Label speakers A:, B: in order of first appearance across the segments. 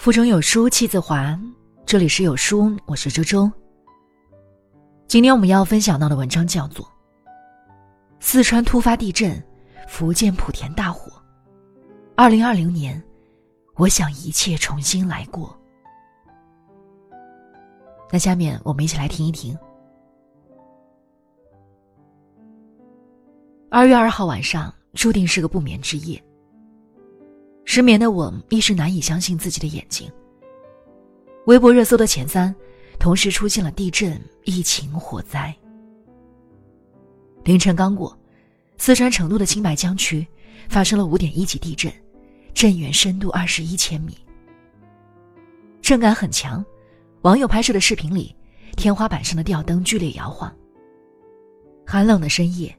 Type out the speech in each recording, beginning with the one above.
A: 腹中有书气自华。这里是有书，我是周周。今天我们要分享到的文章叫做《四川突发地震，福建莆田大火》。二零二零年，我想一切重新来过。那下面我们一起来听一听。二月二号晚上，注定是个不眠之夜。失眠的我一时难以相信自己的眼睛。微博热搜的前三，同时出现了地震、疫情、火灾。凌晨刚过，四川成都的青白江区发生了五点一级地震，震源深度二十一千米，震感很强。网友拍摄的视频里，天花板上的吊灯剧烈摇晃。寒冷的深夜，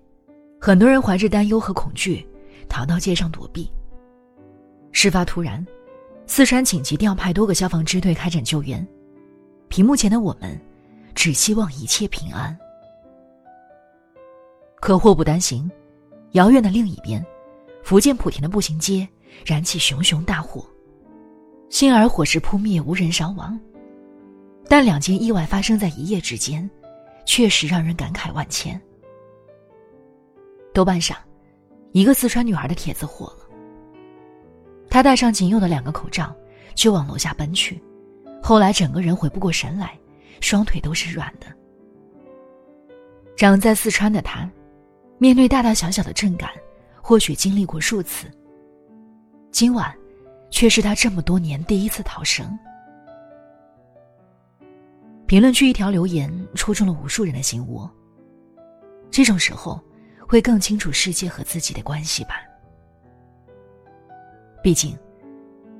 A: 很多人怀着担忧和恐惧，逃到街上躲避。事发突然，四川紧急调派多个消防支队开展救援。屏幕前的我们，只希望一切平安。可祸不单行，遥远的另一边，福建莆田的步行街燃起熊熊大火。幸而火势扑灭，无人伤亡。但两件意外发生在一夜之间，确实让人感慨万千。豆瓣上，一个四川女孩的帖子火了。他戴上仅有的两个口罩，就往楼下奔去。后来整个人回不过神来，双腿都是软的。长在四川的他，面对大大小小的震感，或许经历过数次。今晚，却是他这么多年第一次逃生。评论区一条留言戳中了无数人的心窝。这种时候，会更清楚世界和自己的关系吧。毕竟，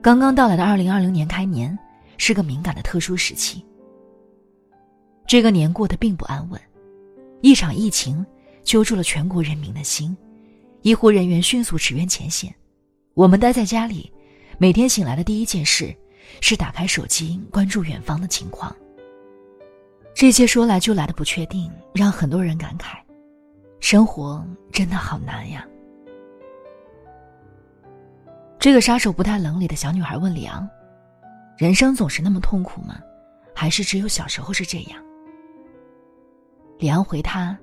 A: 刚刚到来的二零二零年开年是个敏感的特殊时期。这个年过得并不安稳，一场疫情揪住了全国人民的心，医护人员迅速驰援前线。我们待在家里，每天醒来的第一件事是打开手机关注远方的情况。这些说来就来的不确定，让很多人感慨：生活真的好难呀。这个杀手不太冷里的小女孩问李昂：“人生总是那么痛苦吗？还是只有小时候是这样？”李昂回他：“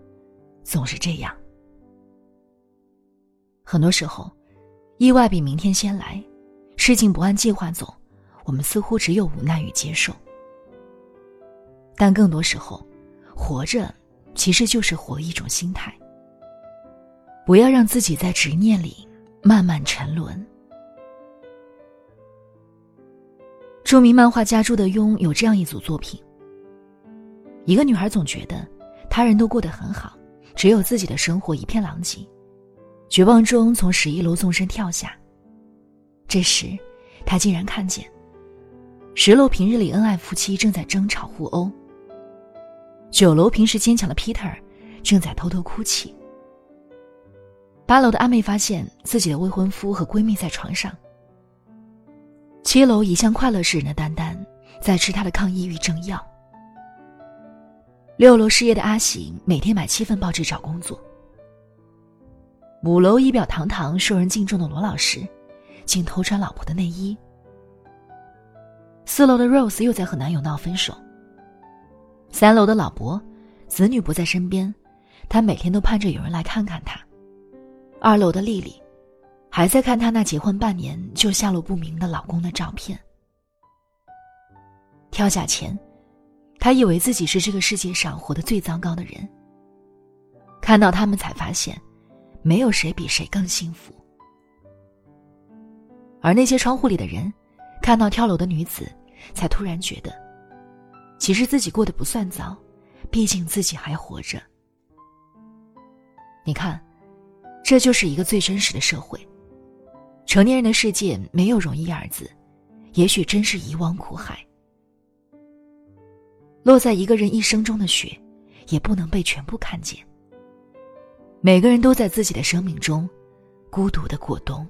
A: 总是这样。很多时候，意外比明天先来，事情不按计划走，我们似乎只有无奈与接受。但更多时候，活着其实就是活一种心态。不要让自己在执念里慢慢沉沦。”著名漫画家朱德庸有这样一组作品。一个女孩总觉得，他人都过得很好，只有自己的生活一片狼藉，绝望中从十一楼纵身跳下。这时，她竟然看见，十楼平日里恩爱夫妻正在争吵互殴。九楼平时坚强的 Peter，正在偷偷哭泣。八楼的阿妹发现自己的未婚夫和闺蜜在床上。七楼一向快乐示人的丹丹，在吃他的抗抑郁症药。六楼失业的阿喜每天买七份报纸找工作。五楼仪表堂堂、受人敬重的罗老师，竟偷穿老婆的内衣。四楼的 Rose 又在和男友闹分手。三楼的老伯，子女不在身边，他每天都盼着有人来看看他。二楼的丽丽。还在看她那结婚半年就下落不明的老公的照片。跳下前，她以为自己是这个世界上活得最糟糕的人。看到他们，才发现，没有谁比谁更幸福。而那些窗户里的人，看到跳楼的女子，才突然觉得，其实自己过得不算糟，毕竟自己还活着。你看，这就是一个最真实的社会。成年人的世界没有容易二字，也许真是一汪苦海。落在一个人一生中的雪，也不能被全部看见。每个人都在自己的生命中，孤独的过冬。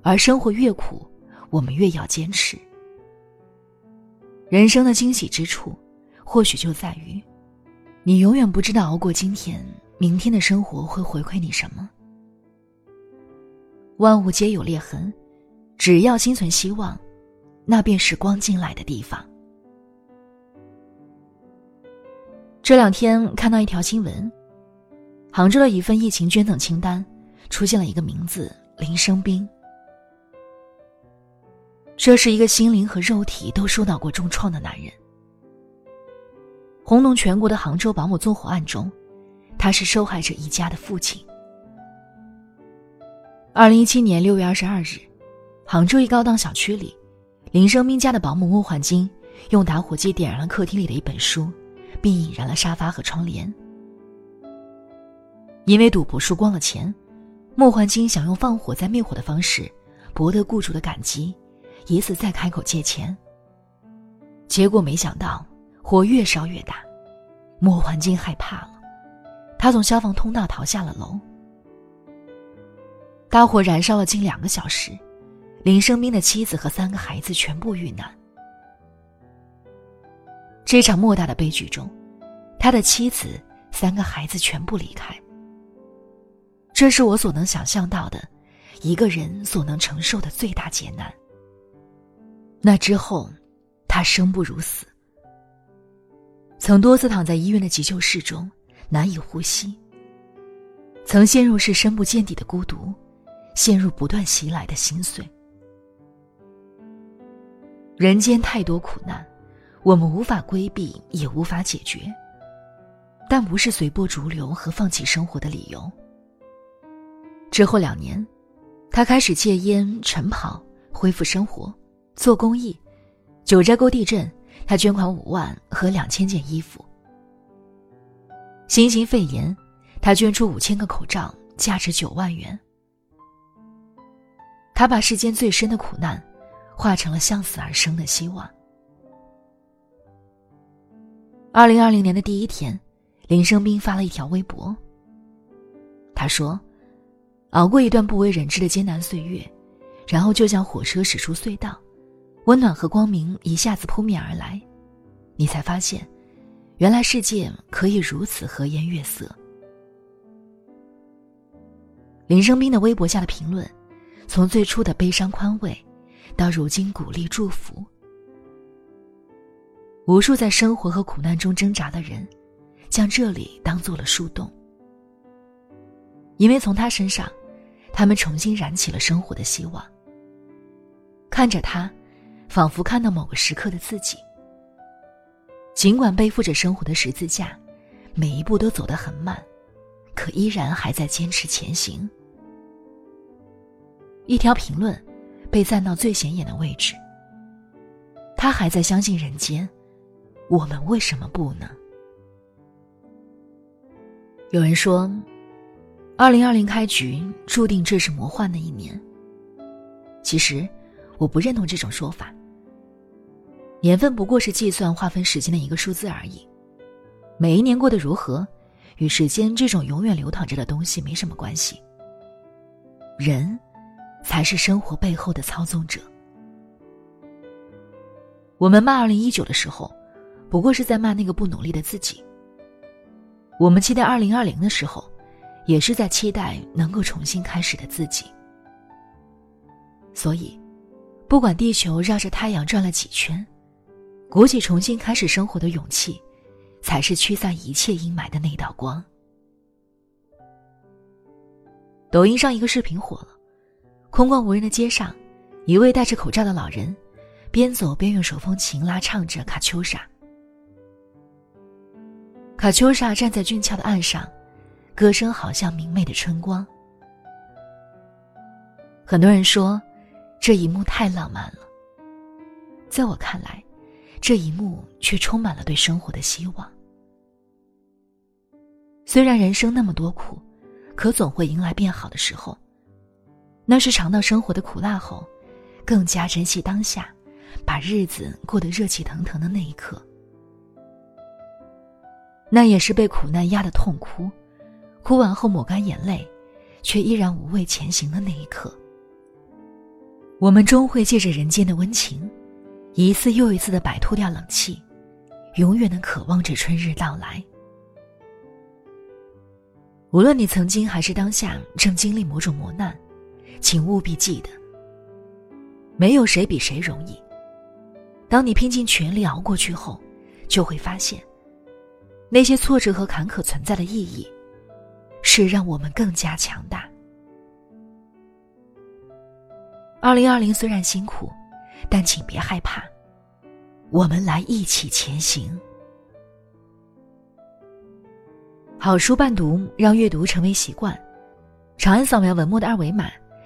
A: 而生活越苦，我们越要坚持。人生的惊喜之处，或许就在于，你永远不知道熬过今天，明天的生活会回馈你什么。万物皆有裂痕，只要心存希望，那便是光进来的地方。这两天看到一条新闻，杭州的一份疫情捐赠清单出现了一个名字林生斌。这是一个心灵和肉体都受到过重创的男人。轰动全国的杭州保姆纵火案中，他是受害者一家的父亲。二零一七年六月二十二日，杭州一高档小区里，林生斌家的保姆莫焕晶用打火机点燃了客厅里的一本书，并引燃了沙发和窗帘。因为赌博输光了钱，莫焕晶想用放火再灭火的方式博得雇主的感激。以此再开口借钱。结果没想到火越烧越大，莫焕晶害怕了，他从消防通道逃下了楼。大火燃烧了近两个小时，林生斌的妻子和三个孩子全部遇难。这场莫大的悲剧中，他的妻子、三个孩子全部离开。这是我所能想象到的，一个人所能承受的最大劫难。那之后，他生不如死，曾多次躺在医院的急救室中难以呼吸，曾陷入是深不见底的孤独，陷入不断袭来的心碎。人间太多苦难，我们无法规避，也无法解决，但不是随波逐流和放弃生活的理由。之后两年，他开始戒烟、晨跑，恢复生活。做公益，九寨沟地震，他捐款五万和两千件衣服。新型肺炎，他捐出五千个口罩，价值九万元。他把世间最深的苦难，化成了向死而生的希望。二零二零年的第一天，林生斌发了一条微博。他说：“熬过一段不为人知的艰难岁月，然后就像火车驶出隧道。”温暖和光明一下子扑面而来，你才发现，原来世界可以如此和颜悦色。林生斌的微博下的评论，从最初的悲伤宽慰，到如今鼓励祝福。无数在生活和苦难中挣扎的人，将这里当做了树洞，因为从他身上，他们重新燃起了生活的希望。看着他。仿佛看到某个时刻的自己。尽管背负着生活的十字架，每一步都走得很慢，可依然还在坚持前行。一条评论被赞到最显眼的位置。他还在相信人间，我们为什么不呢？有人说，二零二零开局注定这是魔幻的一年。其实，我不认同这种说法。年份不过是计算划分时间的一个数字而已，每一年过得如何，与时间这种永远流淌着的东西没什么关系。人，才是生活背后的操纵者。我们骂二零一九的时候，不过是在骂那个不努力的自己。我们期待二零二零的时候，也是在期待能够重新开始的自己。所以，不管地球绕着太阳转了几圈。鼓起重新开始生活的勇气，才是驱散一切阴霾的那道光。抖音上一个视频火了，空旷无人的街上，一位戴着口罩的老人，边走边用手风琴拉唱着《卡秋莎》。卡秋莎站在俊俏的岸上，歌声好像明媚的春光。很多人说，这一幕太浪漫了。在我看来。这一幕却充满了对生活的希望。虽然人生那么多苦，可总会迎来变好的时候。那是尝到生活的苦辣后，更加珍惜当下，把日子过得热气腾腾的那一刻。那也是被苦难压得痛哭，哭完后抹干眼泪，却依然无畏前行的那一刻。我们终会借着人间的温情。一次又一次的摆脱掉冷气，永远的渴望着春日到来。无论你曾经还是当下正经历某种磨难，请务必记得，没有谁比谁容易。当你拼尽全力熬过去后，就会发现，那些挫折和坎坷存在的意义，是让我们更加强大。二零二零虽然辛苦，但请别害怕，我们来一起前行。好书伴读，让阅读成为习惯。长按扫描文末的二维码，